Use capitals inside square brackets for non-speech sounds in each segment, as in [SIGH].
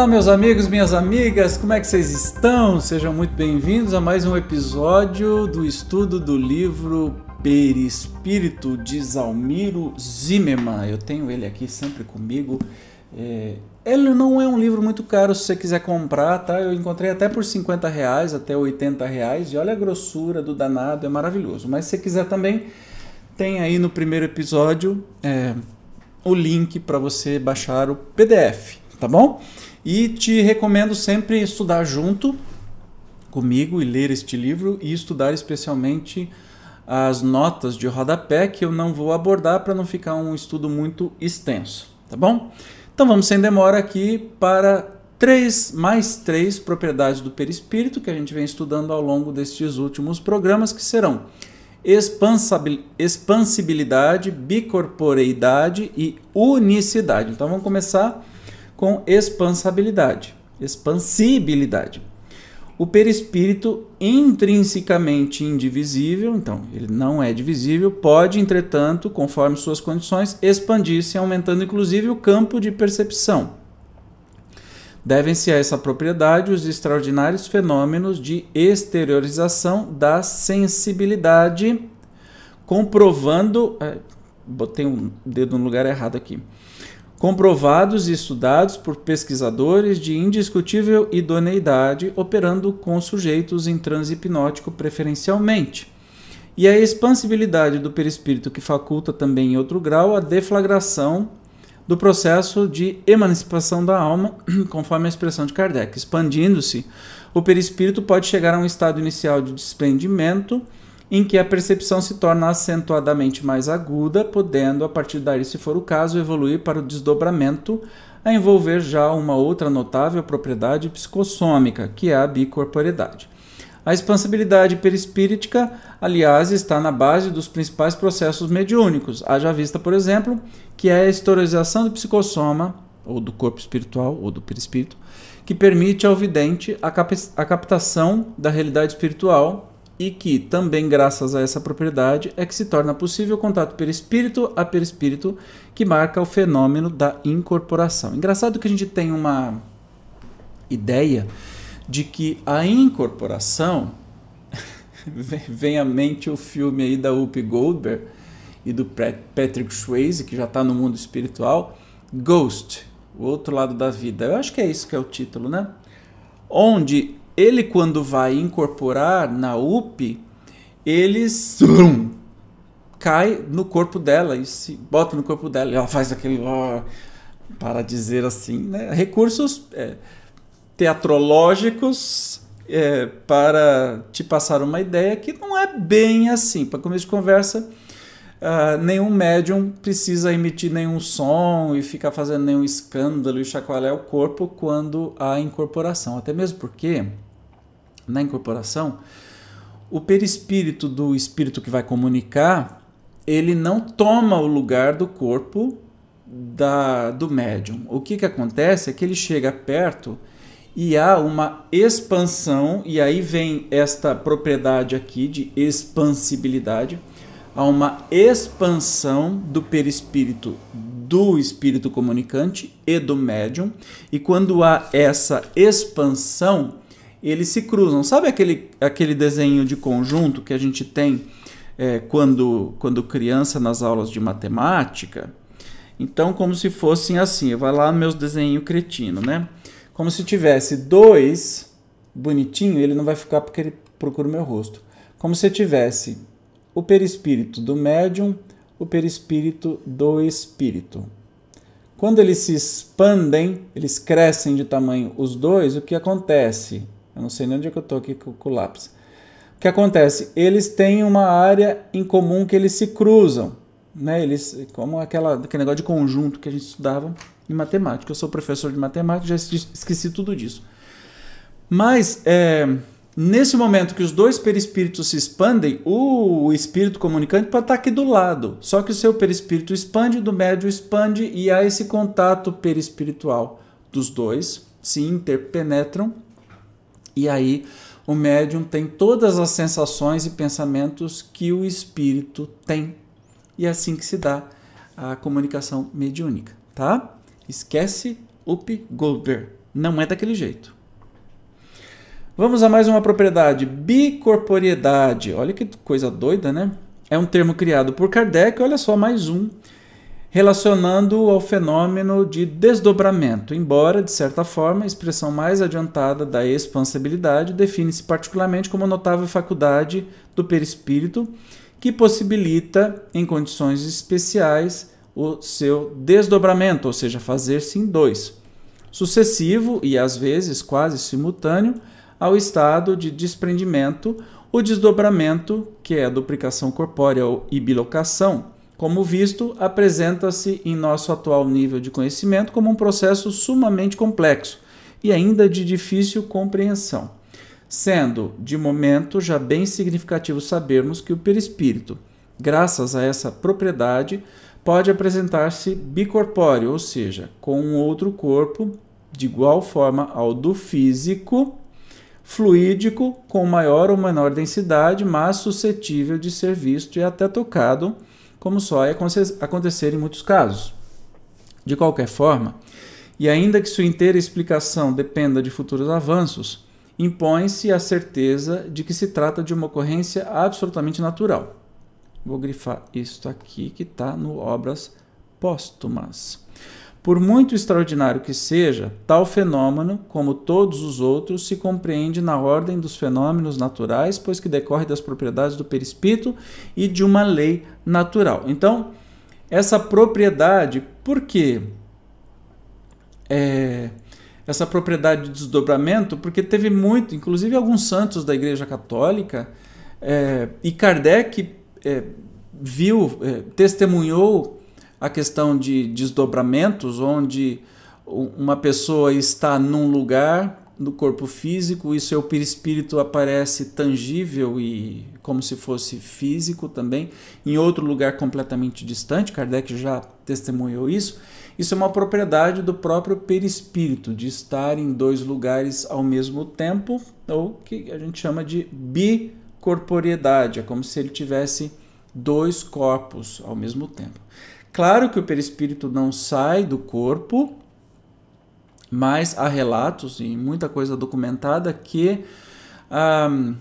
Olá, meus amigos, minhas amigas, como é que vocês estão? Sejam muito bem-vindos a mais um episódio do estudo do livro Perispírito de Zalmiro Zimmermann. Eu tenho ele aqui sempre comigo. É, ele não é um livro muito caro se você quiser comprar, tá? Eu encontrei até por 50 reais, até 80 reais. E olha a grossura do danado, é maravilhoso. Mas se você quiser também, tem aí no primeiro episódio é, o link para você baixar o PDF, tá bom? E te recomendo sempre estudar junto comigo e ler este livro e estudar especialmente as notas de rodapé que eu não vou abordar para não ficar um estudo muito extenso, tá bom? Então vamos sem demora aqui para três mais três propriedades do perispírito que a gente vem estudando ao longo destes últimos programas que serão expansibilidade, bicorporeidade e unicidade. Então vamos começar com expansabilidade, expansibilidade. O perispírito intrinsecamente indivisível, então ele não é divisível, pode, entretanto, conforme suas condições, expandir-se, aumentando inclusive o campo de percepção. Devem-se a essa propriedade os extraordinários fenômenos de exteriorização da sensibilidade, comprovando. É, botei um dedo no lugar errado aqui comprovados e estudados por pesquisadores de indiscutível idoneidade, operando com sujeitos em transe hipnótico preferencialmente. E a expansibilidade do perispírito que faculta também em outro grau a deflagração do processo de emancipação da alma, [CLEARS THROAT] conforme a expressão de Kardec. Expandindo-se, o perispírito pode chegar a um estado inicial de desprendimento em que a percepção se torna acentuadamente mais aguda, podendo, a partir daí, se for o caso, evoluir para o desdobramento, a envolver já uma outra notável propriedade psicossômica, que é a bicorporidade. A expansibilidade perispíritica, aliás, está na base dos principais processos mediúnicos, haja vista, por exemplo, que é a historização do psicossoma, ou do corpo espiritual, ou do perispírito, que permite ao vidente a, cap a captação da realidade espiritual e que também graças a essa propriedade é que se torna possível o contato perispírito a perispírito que marca o fenômeno da incorporação. Engraçado que a gente tem uma ideia de que a incorporação [LAUGHS] vem à mente o filme aí da Whoopi Goldberg e do Patrick Swayze que já está no mundo espiritual, Ghost, o outro lado da vida. Eu acho que é isso que é o título, né? Onde ele quando vai incorporar na UP, ele zoom, cai no corpo dela e se bota no corpo dela. E ela faz aquele ó, para dizer assim, né? recursos é, teatrológicos é, para te passar uma ideia que não é bem assim. Para começo de conversa, uh, nenhum médium precisa emitir nenhum som e ficar fazendo nenhum escândalo e chacoalhar o corpo quando há incorporação. Até mesmo porque na incorporação, o perispírito do espírito que vai comunicar, ele não toma o lugar do corpo da, do médium. O que, que acontece é que ele chega perto e há uma expansão, e aí vem esta propriedade aqui de expansibilidade, há uma expansão do perispírito do espírito comunicante e do médium, e quando há essa expansão, eles se cruzam. Sabe aquele, aquele desenho de conjunto que a gente tem é, quando, quando criança nas aulas de matemática? Então, como se fossem assim, vai lá meus desenhos cretino, né? Como se tivesse dois bonitinho, ele não vai ficar porque ele procura o meu rosto. Como se tivesse o perispírito do médium, o perispírito do espírito. Quando eles se expandem, eles crescem de tamanho os dois, o que acontece? Eu não sei nem onde é que eu estou aqui com, o lápis. O que acontece? Eles têm uma área em comum que eles se cruzam. Né? Eles, como aquela, aquele negócio de conjunto que a gente estudava em matemática. Eu sou professor de matemática, já esqueci tudo disso. Mas é, nesse momento que os dois perispíritos se expandem, o espírito comunicante pode estar aqui do lado. Só que o seu perispírito expande, do médio expande e há esse contato perispiritual dos dois, se interpenetram e aí o médium tem todas as sensações e pensamentos que o espírito tem. E é assim que se dá a comunicação mediúnica, tá? Esquece Up Goldberg, Não é daquele jeito. Vamos a mais uma propriedade, bicorporiedade. Olha que coisa doida, né? É um termo criado por Kardec, olha só, mais um, relacionando ao fenômeno de desdobramento, embora, de certa forma, a expressão mais adiantada da expansibilidade define-se particularmente como notável faculdade do perispírito que possibilita, em condições especiais, o seu desdobramento, ou seja, fazer-se em dois, sucessivo e às vezes quase simultâneo ao estado de desprendimento, o desdobramento, que é a duplicação corpórea e bilocação, como visto, apresenta-se em nosso atual nível de conhecimento como um processo sumamente complexo e ainda de difícil compreensão sendo, de momento, já bem significativo sabermos que o perispírito, graças a essa propriedade, pode apresentar-se bicorpóreo, ou seja, com um outro corpo de igual forma ao do físico, fluídico, com maior ou menor densidade, mas suscetível de ser visto e até tocado, como só é acontecer em muitos casos. De qualquer forma, e ainda que sua inteira explicação dependa de futuros avanços, impõe-se a certeza de que se trata de uma ocorrência absolutamente natural. Vou grifar isto aqui que está no Obras Póstumas. Por muito extraordinário que seja, tal fenômeno, como todos os outros, se compreende na ordem dos fenômenos naturais, pois que decorre das propriedades do perispírito e de uma lei natural. Então, essa propriedade, por quê? É, essa propriedade de desdobramento, porque teve muito, inclusive alguns santos da Igreja Católica, é, e Kardec é, viu, é, testemunhou a questão de desdobramentos, onde uma pessoa está num lugar no corpo físico e seu perispírito aparece tangível e como se fosse físico também, em outro lugar completamente distante. Kardec já testemunhou isso. Isso é uma propriedade do próprio perispírito, de estar em dois lugares ao mesmo tempo, ou que a gente chama de bicorporiedade, é como se ele tivesse dois corpos ao mesmo tempo. Claro que o perispírito não sai do corpo, mas há relatos e muita coisa documentada que um,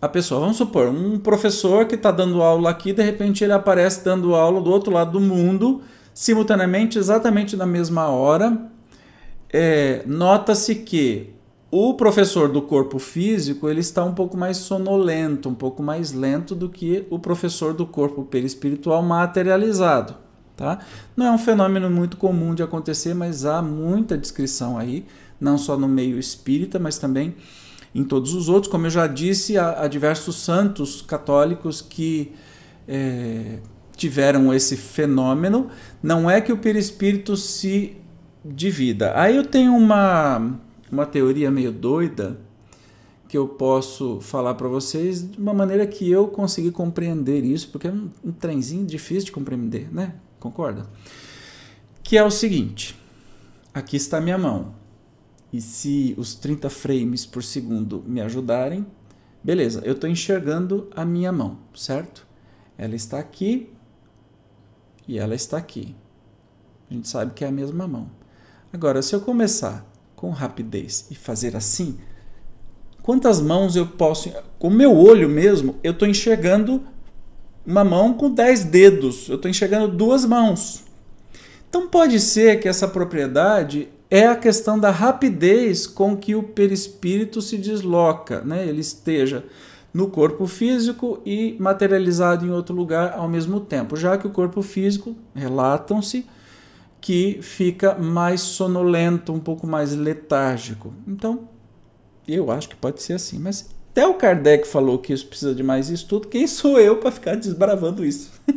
a pessoa, vamos supor, um professor que está dando aula aqui, de repente ele aparece dando aula do outro lado do mundo simultaneamente, exatamente na mesma hora, é, nota-se que o professor do corpo físico ele está um pouco mais sonolento, um pouco mais lento do que o professor do corpo perispiritual materializado. Tá? Não é um fenômeno muito comum de acontecer, mas há muita descrição aí, não só no meio espírita, mas também em todos os outros. Como eu já disse, há, há diversos santos católicos que é, tiveram esse fenômeno, não é que o perispírito se divida. Aí eu tenho uma, uma teoria meio doida que eu posso falar para vocês de uma maneira que eu consegui compreender isso, porque é um, um trenzinho difícil de compreender, né? Concorda? Que é o seguinte: aqui está minha mão. E se os 30 frames por segundo me ajudarem, beleza, eu estou enxergando a minha mão, certo? Ela está aqui, e ela está aqui. A gente sabe que é a mesma mão. Agora, se eu começar com rapidez e fazer assim, quantas mãos eu posso. Com o meu olho mesmo, eu estou enxergando uma mão com dez dedos. Eu estou enxergando duas mãos. Então pode ser que essa propriedade é a questão da rapidez com que o perispírito se desloca, né? ele esteja no corpo físico e materializado em outro lugar ao mesmo tempo, já que o corpo físico, relatam-se, que fica mais sonolento, um pouco mais letárgico. Então, eu acho que pode ser assim, mas até o Kardec falou que isso precisa de mais estudo, quem sou eu para ficar desbravando isso? [LAUGHS]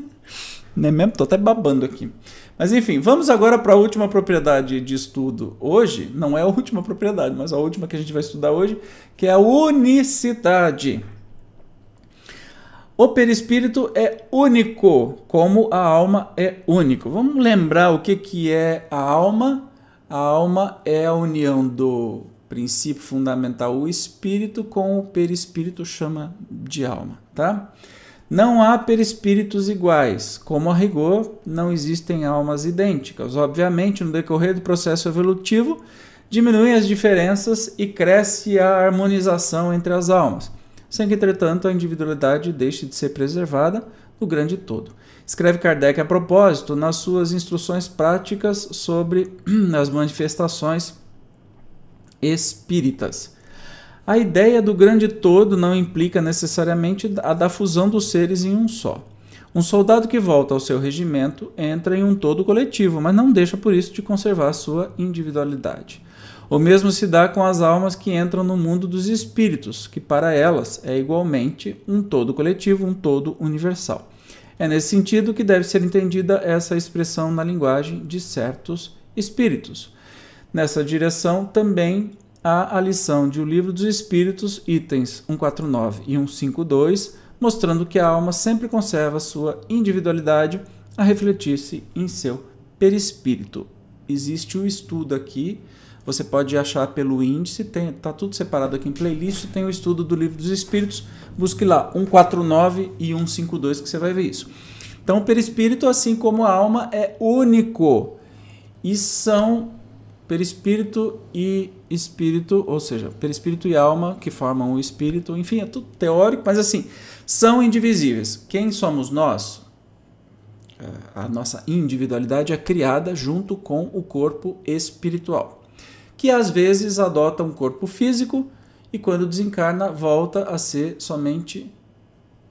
Não é mesmo? Tô até babando aqui. Mas enfim, vamos agora para a última propriedade de estudo hoje. Não é a última propriedade, mas a última que a gente vai estudar hoje, que é a unicidade. O perispírito é único, como a alma é único. Vamos lembrar o que, que é a alma? A alma é a união do princípio fundamental, o espírito, com o perispírito, chama de alma, tá? Não há perispíritos iguais. Como a rigor, não existem almas idênticas. Obviamente, no decorrer do processo evolutivo, diminuem as diferenças e cresce a harmonização entre as almas, sem que, entretanto, a individualidade deixe de ser preservada no grande todo. Escreve Kardec a propósito nas suas instruções práticas sobre [CLEARS THROAT] as manifestações espíritas. A ideia do grande todo não implica necessariamente a da fusão dos seres em um só. Um soldado que volta ao seu regimento entra em um todo coletivo, mas não deixa por isso de conservar sua individualidade. O mesmo se dá com as almas que entram no mundo dos espíritos, que para elas é igualmente um todo coletivo, um todo universal. É nesse sentido que deve ser entendida essa expressão na linguagem de certos espíritos. Nessa direção também há a lição de O Livro dos Espíritos, itens 149 e 152, mostrando que a alma sempre conserva sua individualidade a refletir-se em seu perispírito. Existe o estudo aqui, você pode achar pelo índice, tem, tá tudo separado aqui em playlist, tem o estudo do Livro dos Espíritos, busque lá 149 e 152 que você vai ver isso. Então, o perispírito, assim como a alma, é único e são perispírito e espírito, ou seja, perispírito e alma que formam o espírito, enfim, é tudo teórico, mas assim, são indivisíveis. Quem somos nós? É, a nossa individualidade é criada junto com o corpo espiritual, que às vezes adota um corpo físico e quando desencarna volta a ser somente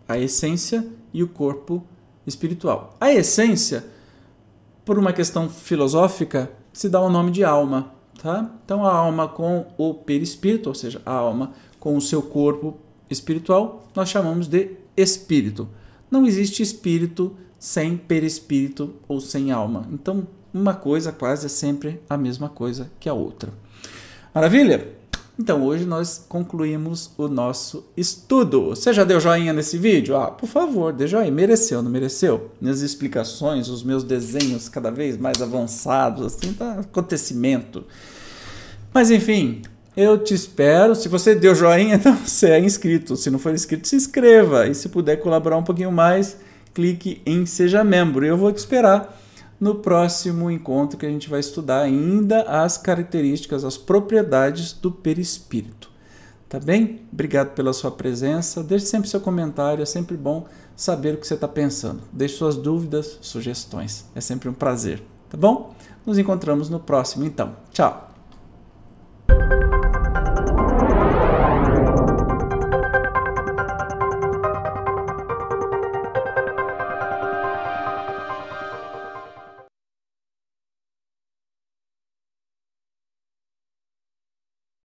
a essência e o corpo espiritual. A essência, por uma questão filosófica, se dá o nome de alma. Tá? Então, a alma com o perispírito, ou seja, a alma com o seu corpo espiritual, nós chamamos de espírito. Não existe espírito sem perispírito ou sem alma. Então, uma coisa quase é sempre a mesma coisa que a outra. Maravilha? Então hoje nós concluímos o nosso estudo. Você já deu joinha nesse vídeo? Ah, por favor, dê joinha. Mereceu, não mereceu? Minhas explicações, os meus desenhos cada vez mais avançados, assim, tá acontecimento. Mas enfim, eu te espero. Se você deu joinha, [LAUGHS] então você é inscrito. Se não for inscrito, se inscreva. E se puder colaborar um pouquinho mais, clique em Seja Membro. Eu vou te esperar no próximo encontro que a gente vai estudar ainda as características, as propriedades do perispírito. Tá bem? Obrigado pela sua presença. Deixe sempre seu comentário, é sempre bom saber o que você está pensando. Deixe suas dúvidas, sugestões. É sempre um prazer, tá bom? Nos encontramos no próximo então. Tchau!